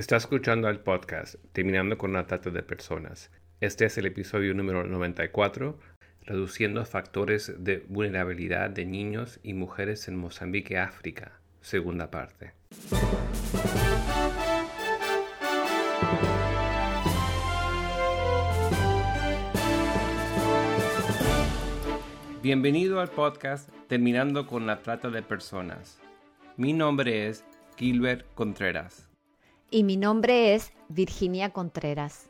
Está escuchando el podcast Terminando con la Trata de Personas. Este es el episodio número 94, Reduciendo factores de vulnerabilidad de niños y mujeres en Mozambique, África, segunda parte. Bienvenido al podcast Terminando con la Trata de Personas. Mi nombre es Gilbert Contreras y mi nombre es Virginia Contreras.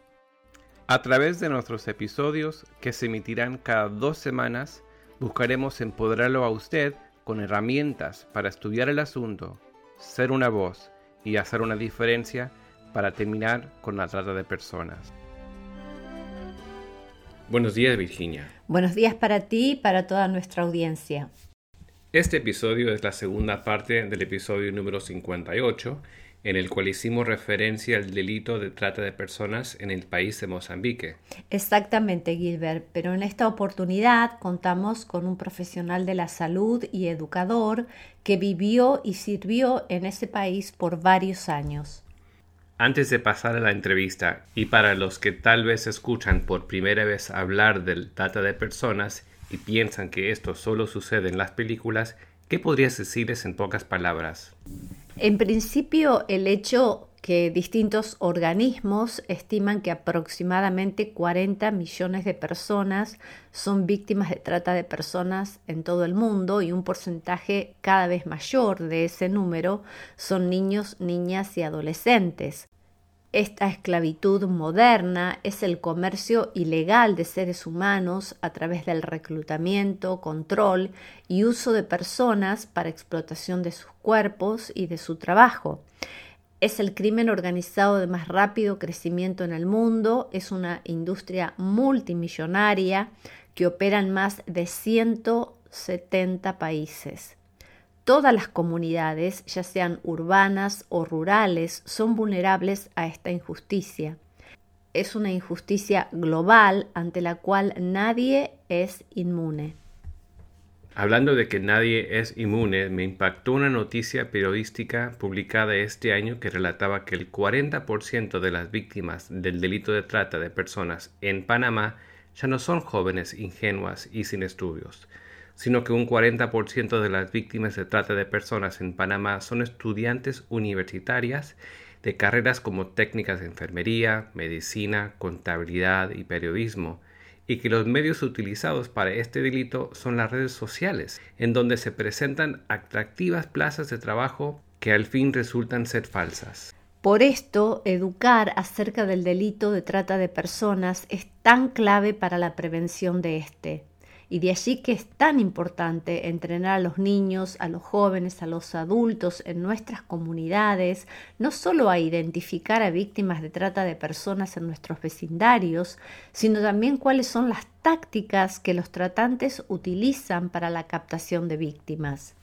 A través de nuestros episodios, que se emitirán cada dos semanas, buscaremos empoderarlo a usted con herramientas para estudiar el asunto, ser una voz y hacer una diferencia para terminar con la trata de personas. Buenos días, Virginia. Buenos días para ti y para toda nuestra audiencia. Este episodio es la segunda parte del episodio número 58 en el cual hicimos referencia al delito de trata de personas en el país de Mozambique. Exactamente, Gilbert, pero en esta oportunidad contamos con un profesional de la salud y educador que vivió y sirvió en ese país por varios años. Antes de pasar a la entrevista, y para los que tal vez escuchan por primera vez hablar del trata de personas y piensan que esto solo sucede en las películas, ¿qué podrías decirles en pocas palabras? En principio, el hecho que distintos organismos estiman que aproximadamente 40 millones de personas son víctimas de trata de personas en todo el mundo y un porcentaje cada vez mayor de ese número son niños, niñas y adolescentes. Esta esclavitud moderna es el comercio ilegal de seres humanos a través del reclutamiento, control y uso de personas para explotación de sus cuerpos y de su trabajo. Es el crimen organizado de más rápido crecimiento en el mundo, es una industria multimillonaria que opera en más de 170 países. Todas las comunidades, ya sean urbanas o rurales, son vulnerables a esta injusticia. Es una injusticia global ante la cual nadie es inmune. Hablando de que nadie es inmune, me impactó una noticia periodística publicada este año que relataba que el 40% de las víctimas del delito de trata de personas en Panamá ya no son jóvenes ingenuas y sin estudios, sino que un 40% de las víctimas de trata de personas en Panamá son estudiantes universitarias de carreras como técnicas de enfermería, medicina, contabilidad y periodismo, y que los medios utilizados para este delito son las redes sociales, en donde se presentan atractivas plazas de trabajo que al fin resultan ser falsas. Por esto, educar acerca del delito de trata de personas es tan clave para la prevención de este. Y de allí que es tan importante entrenar a los niños, a los jóvenes, a los adultos en nuestras comunidades, no solo a identificar a víctimas de trata de personas en nuestros vecindarios, sino también cuáles son las tácticas que los tratantes utilizan para la captación de víctimas.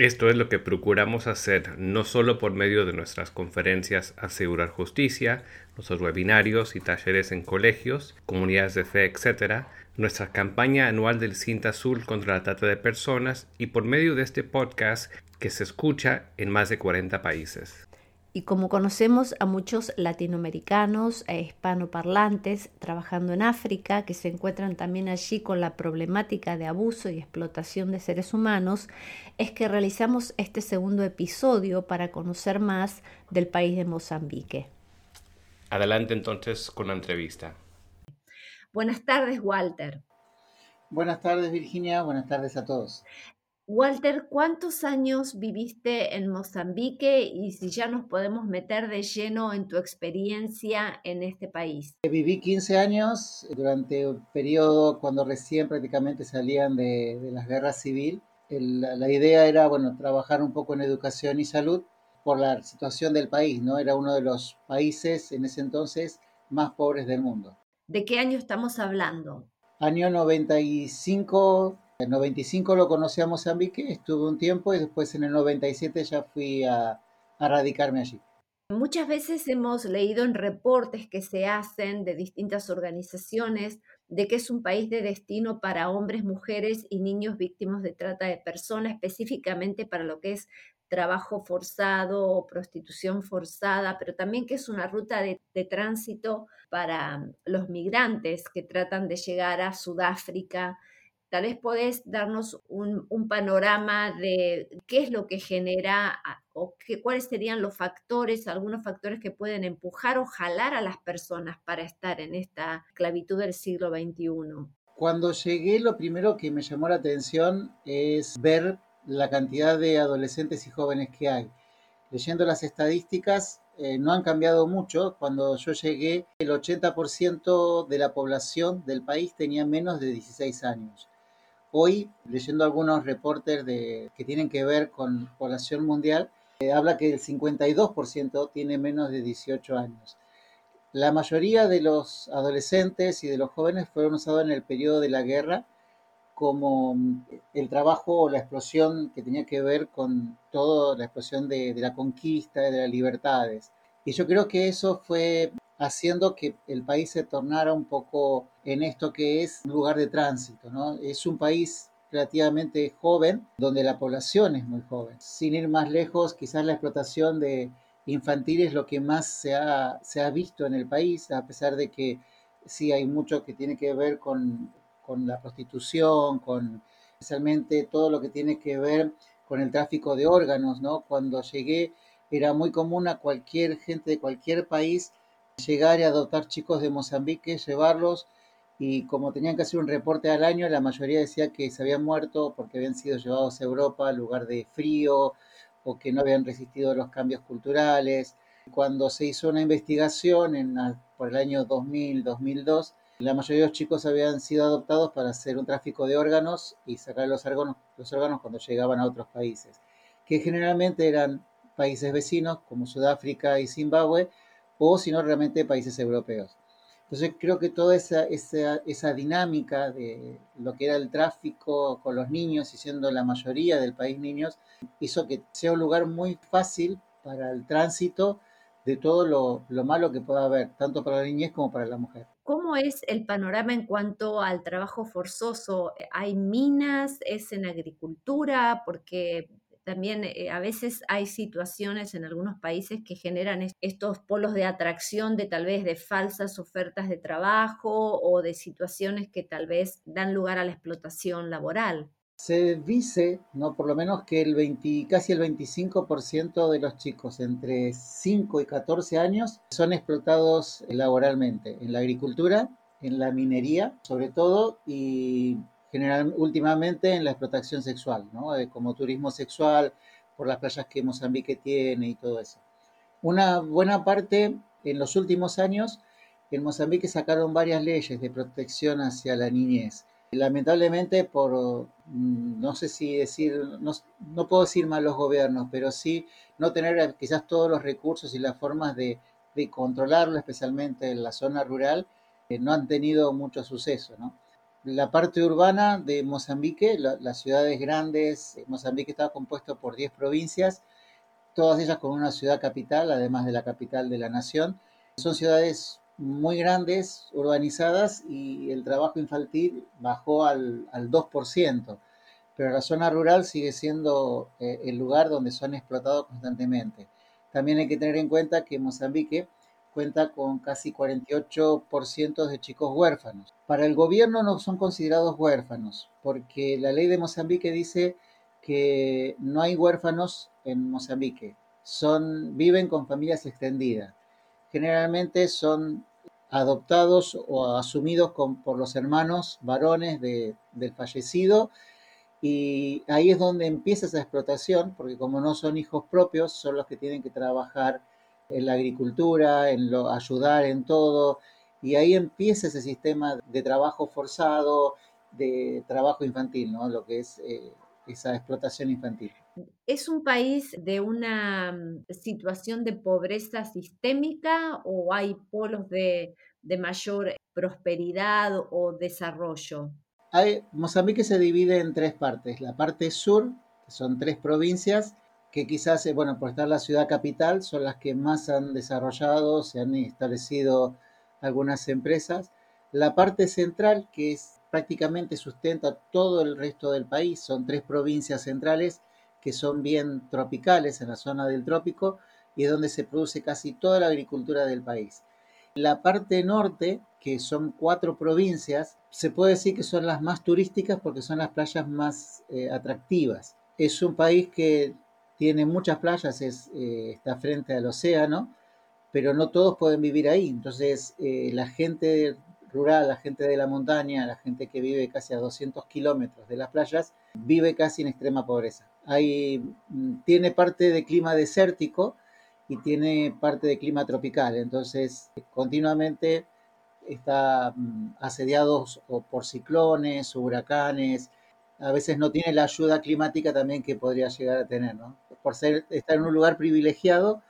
Esto es lo que procuramos hacer, no solo por medio de nuestras conferencias Asegurar Justicia, nuestros webinarios y talleres en colegios, comunidades de fe, etc., nuestra campaña anual del Cinta Azul contra la trata de personas y por medio de este podcast que se escucha en más de 40 países. Y como conocemos a muchos latinoamericanos e hispanoparlantes trabajando en África, que se encuentran también allí con la problemática de abuso y explotación de seres humanos, es que realizamos este segundo episodio para conocer más del país de Mozambique. Adelante entonces con la entrevista. Buenas tardes, Walter. Buenas tardes, Virginia. Buenas tardes a todos. Walter, ¿cuántos años viviste en Mozambique y si ya nos podemos meter de lleno en tu experiencia en este país? Viví 15 años durante un periodo cuando recién prácticamente salían de, las guerras civiles. la idea era, bueno, trabajar un poco en educación y salud por la situación del país, ¿no? Era uno de los países en ese entonces más pobres del mundo. ¿De qué año estamos hablando? Año 95, en 95 lo conocí a Mozambique, estuve un tiempo y después en el 97 ya fui a, a radicarme allí. Muchas veces hemos leído en reportes que se hacen de distintas organizaciones de que es un país de destino para hombres, mujeres y niños víctimas de trata de personas, específicamente para lo que es trabajo forzado o prostitución forzada, pero también que es una ruta de, tránsito para los migrantes que tratan de llegar a Sudáfrica. Tal vez podés darnos un, panorama de qué es lo que genera o cuáles serían los factores, algunos factores que pueden empujar o jalar a las personas para estar en esta esclavitud del siglo XXI. Cuando llegué, lo primero que me llamó la atención es ver la cantidad de adolescentes y jóvenes que hay. Leyendo las estadísticas, eh, no han cambiado mucho. Cuando yo llegué, el 80% de la población del país tenía menos de 16 años. Hoy, leyendo algunos reportes de, que tienen que ver con población mundial, eh, habla que el 52% tiene menos de 18 años. La mayoría de los adolescentes y de los jóvenes fueron usados en el periodo de la guerra como mm, el trabajo o la explosión que tenía que ver con toda la explosión de, la conquista, de las libertades. Y yo creo que eso fue haciendo que el país se tornara un poco en esto que es un lugar de tránsito, ¿no? Es un país relativamente joven, donde la población es muy joven. Sin ir más lejos, quizás la explotación de infantil es lo que más se ha, se ha visto en el país, a pesar de que sí hay mucho que tiene que ver con con la prostitución, con especialmente todo lo que tiene que ver con el tráfico de órganos, ¿no? Cuando llegué era muy común a cualquier gente de cualquier país llegar y adoptar chicos de Mozambique, llevarlos y como tenían que hacer un reporte al año, la mayoría decía que se habían muerto porque habían sido llevados a Europa, lugar de frío, o que no habían resistido los cambios culturales. Cuando se hizo una investigación en, por el año 2000-2002, la mayoría de los chicos habían sido adoptados para hacer un tráfico de órganos y sacar los órganos, cuando llegaban a otros países, que generalmente eran países vecinos como Sudáfrica y Zimbabue, o si no, realmente países europeos. Entonces creo que toda esa, esa, esa, dinámica de lo que era el tráfico con los niños y siendo la mayoría del país niños, hizo que sea un lugar muy fácil para el tránsito de todo lo, lo malo que pueda haber, tanto para la niñez como para la mujer. ¿Cómo es el panorama en cuanto al trabajo forzoso? ¿Hay minas? ¿Es en agricultura? Porque también eh, a veces hay situaciones en algunos países que generan estos polos de atracción de tal vez de falsas ofertas de trabajo o de situaciones que tal vez dan lugar a la explotación laboral. Se dice, no por lo menos que el 20, casi el 25% de los chicos entre 5 y 14 años son explotados laboralmente en la agricultura, en la minería, sobre todo, y general, últimamente en la explotación sexual, ¿no? Eh, como turismo sexual, por las playas que Mozambique tiene y todo eso. Una buena parte, en los últimos años, en Mozambique sacaron varias leyes de protección hacia la niñez Lamentablemente, por, mm, no sé si decir, no, puedo decir malos gobiernos, pero sí no tener quizás todos los recursos y las formas de, controlarlo, especialmente en la zona rural, eh, no han tenido mucho suceso. La parte urbana de Mozambique, las ciudades grandes, Mozambique está compuesto por 10 provincias, todas ellas con una ciudad capital, además de la capital de la nación. Son ciudades muy grandes, urbanizadas, y el trabajo infantil bajó al, al 2%, pero la zona rural sigue siendo eh, el lugar donde son explotados constantemente. También hay que tener en cuenta que Mozambique cuenta con casi 48% de chicos huérfanos. Para el gobierno no son considerados huérfanos, porque la ley de Mozambique dice que no hay huérfanos en Mozambique, son, viven con familias extendidas. Generalmente son adoptados o asumidos por los hermanos varones del fallecido. Y ahí es donde empieza esa explotación, porque como no son hijos propios, son los que tienen que trabajar en la agricultura, en lo, ayudar en todo. Y ahí empieza ese sistema de trabajo forzado, de trabajo infantil, ¿no? Lo que es eh, esa explotación infantil. ¿Es un país de una mm, situación de pobreza sistémica o hay polos de, mayor prosperidad o desarrollo? Hay, Mozambique se divide en tres partes. La parte sur, que son tres provincias, que quizás, eh, bueno, por estar la ciudad capital, son las que más han desarrollado, se han establecido algunas empresas. La parte central, que es prácticamente sustenta todo el resto del país, son tres provincias centrales que son bien tropicales en la zona del trópico y es donde se produce casi toda la agricultura del país. La parte norte, que son cuatro provincias, se puede decir que son las más turísticas porque son las playas más eh, atractivas. Es un país que tiene muchas playas, es, eh, está frente al océano, pero no todos pueden vivir ahí. Entonces, eh, la gente rural, la gente de la montaña, la gente que vive casi a 200 kilómetros de las playas, vive casi en extrema pobreza. Hay, mm, tiene parte de clima desértico y tiene parte de clima tropical, entonces continuamente está mm, asediado por ciclones, huracanes, a veces no tiene la ayuda climática también que podría llegar a tener, ¿no? Por ser, estar en un lugar privilegiado,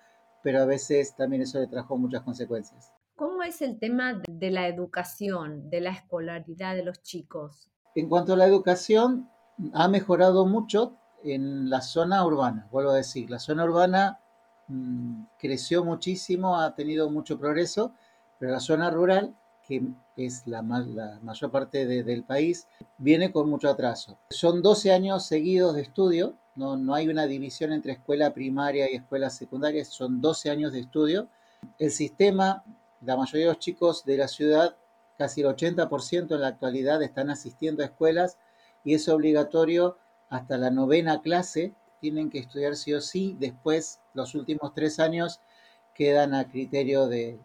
pero a veces también eso le trajo muchas consecuencias. ¿Cómo es el tema de la educación, de la escolaridad de los chicos? En cuanto a la educación, ha mejorado mucho en la zona urbana, vuelvo a decir, la zona urbana mm, creció muchísimo, ha tenido mucho progreso, pero la zona rural, que es la, la mayor parte del país, viene con mucho atraso. Son 12 años seguidos de estudio, no, no hay una división entre escuela primaria y escuela secundaria, son 12 años de estudio. El sistema la mayoría de los chicos de la ciudad, casi el 80% en la actualidad, están asistiendo a escuelas y es obligatorio hasta la novena clase, tienen que estudiar sí o sí, después los últimos tres años quedan a criterio de,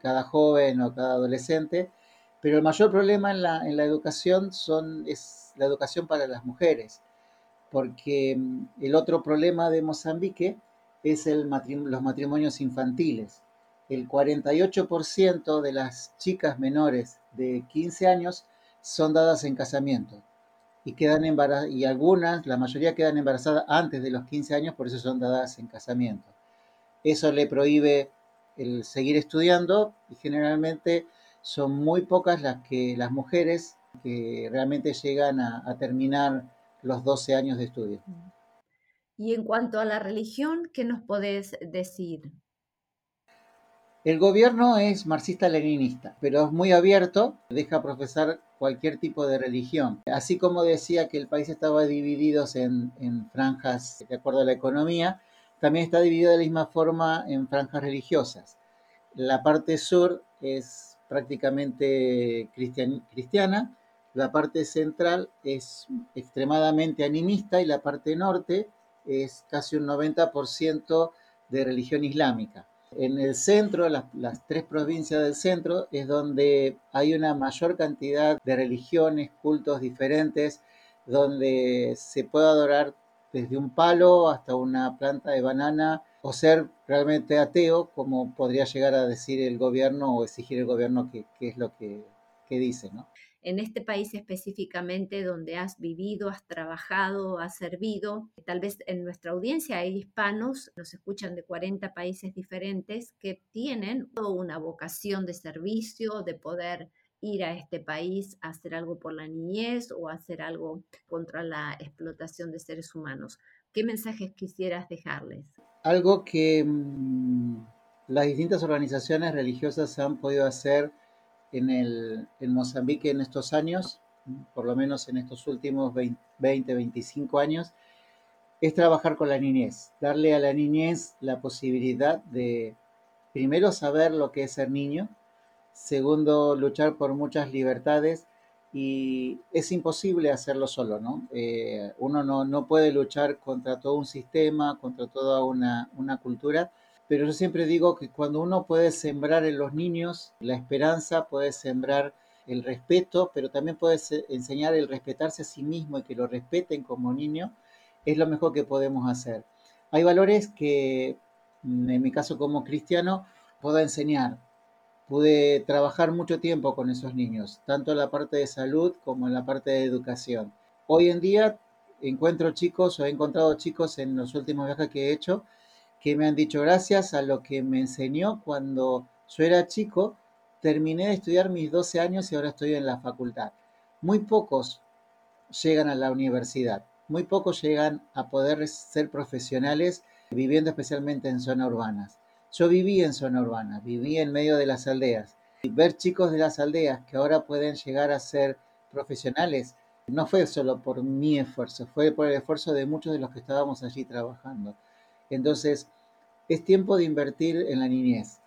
cada joven o cada adolescente, pero el mayor problema en la, educación son, es la educación para las mujeres, porque mm, el otro problema de Mozambique es los matrimonios infantiles. El 48% de las chicas menores de 15 años son dadas en casamiento y quedan embarazadas, y algunas, la mayoría quedan embarazadas antes de los 15 años, por eso son dadas en casamiento. Eso le prohíbe el seguir estudiando y generalmente son muy pocas las que las mujeres que realmente llegan a, a terminar los 12 años de estudio. Y en cuanto a la religión, ¿qué nos podés decir? El gobierno es marxista-leninista, pero es muy abierto, deja profesar cualquier tipo de religión. Así como decía que el país estaba dividido en, franjas de acuerdo a la economía, también está dividido de la misma forma en franjas religiosas. La parte sur es prácticamente cristiana, la parte central es extremadamente animista y la parte norte es casi un 90% de religión islámica. En el centro, las, tres provincias del centro, es donde hay una mayor cantidad de religiones, cultos diferentes, donde se puede adorar desde un palo hasta una planta de banana o ser realmente ateo, como podría llegar a decir el gobierno o exigir el gobierno que, es lo que, que dice, ¿no? En este país específicamente donde has vivido, has trabajado, has servido. Tal vez en nuestra audiencia hay hispanos, nos escuchan de 40 países diferentes que tienen una vocación de servicio, de poder ir a este país a hacer algo por la niñez o hacer algo contra la explotación de seres humanos. ¿Qué mensajes quisieras dejarles? Algo que mm, las distintas organizaciones religiosas han podido hacer en, el, en Mozambique en estos años, por lo menos en estos últimos 20, 25 años, es trabajar con la niñez, darle a la niñez la posibilidad de, primero, saber lo que es ser niño, segundo, luchar por muchas libertades y es imposible hacerlo solo, ¿no? Eh, uno no, no, puede luchar contra todo un sistema, contra toda una, una cultura, pero yo siempre digo que cuando uno puede sembrar en los niños la esperanza, puede sembrar el respeto, pero también puede enseñar el respetarse a sí mismo y que lo respeten como niño, es lo mejor que podemos hacer. Hay valores que, mm, en mi caso como cristiano, puedo enseñar. Pude trabajar mucho tiempo con esos niños, tanto en la parte de salud como en la parte de educación. Hoy en día encuentro chicos o he encontrado chicos en los últimos viajes que he hecho que me han dicho gracias a lo que me enseñó cuando yo era chico, terminé de estudiar mis 12 años y ahora estoy en la facultad. Muy pocos llegan a la universidad, muy pocos llegan a poder ser profesionales viviendo especialmente en zonas urbanas. Yo viví en zona urbana, viví en medio de las aldeas. Y ver chicos de las aldeas que ahora pueden llegar a ser profesionales no fue solo por mi esfuerzo, fue por el esfuerzo de muchos de los que estábamos allí trabajando. Entonces, es tiempo de invertir en la niñez.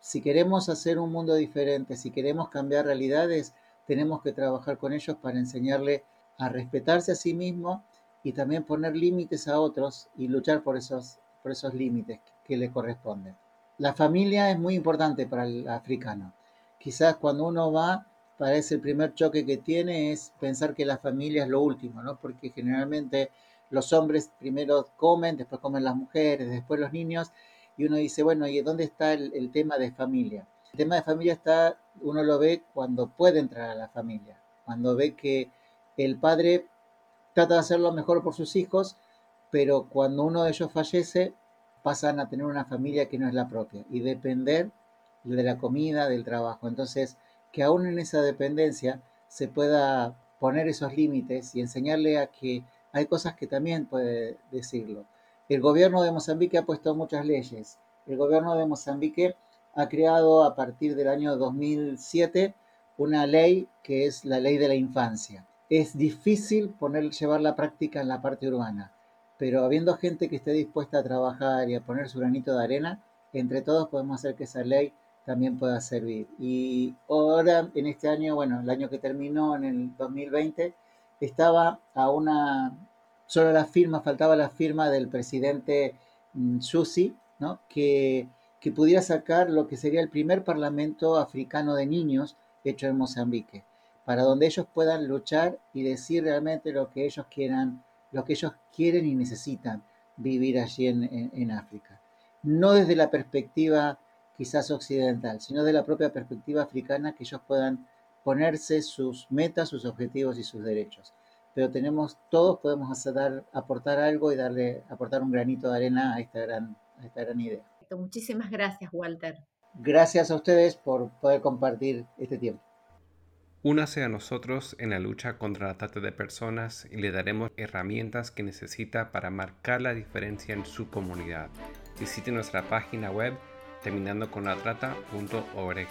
Si queremos hacer un mundo diferente, si queremos cambiar realidades, tenemos que trabajar con ellos para enseñarle a respetarse a sí mismo y también poner límites a otros y luchar por esos, por esos límites que le corresponden. La familia es muy importante para el africano. Quizás cuando uno va, parece el primer choque que tiene es pensar que la familia es lo último, ¿no? Porque generalmente los hombres primero comen, después comen las mujeres, después los niños, y uno dice, bueno, ¿y dónde está el, el tema de familia? El tema de familia está, uno lo ve cuando puede entrar a la familia, cuando ve que el padre trata de hacer lo mejor por sus hijos, pero cuando uno de ellos fallece, pasan a tener una familia que no es la propia y depender de la comida, del trabajo. Entonces, que aún en esa dependencia se pueda poner esos límites y enseñarle a que hay cosas que también puede decirlo. El gobierno de Mozambique ha puesto muchas leyes. El gobierno de Mozambique ha creado a partir del año 2007 una ley que es la ley de la infancia es difícil poner, llevar la práctica en la parte urbana, pero habiendo gente que esté dispuesta a trabajar y a poner su granito de arena, entre todos podemos hacer que esa ley también pueda servir. Y ahora, en este año, bueno, el año que terminó, en el 2020, estaba a una, solo la firma, faltaba la firma del presidente mm, Susi, ¿no? que, que pudiera sacar lo que sería el primer parlamento africano de niños hecho en Mozambique para donde ellos puedan luchar y decir realmente lo que ellos quieran, lo que ellos quieren y necesitan vivir allí en, África. No desde la perspectiva quizás occidental, sino de la propia perspectiva africana, que ellos puedan ponerse sus metas, sus objetivos y sus derechos. Pero tenemos, todos podemos hacer, aportar algo y darle, aportar un granito de arena a esta gran, a esta gran idea. Muchísimas gracias, Walter. Gracias a ustedes por poder compartir este tiempo. Únase a nosotros en la lucha contra la trata de personas y le daremos herramientas que necesita para marcar la diferencia en su comunidad. Visite nuestra página web terminando con la trata.org.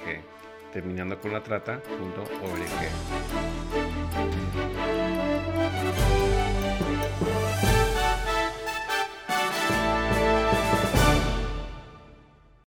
Terminando con la trata.org.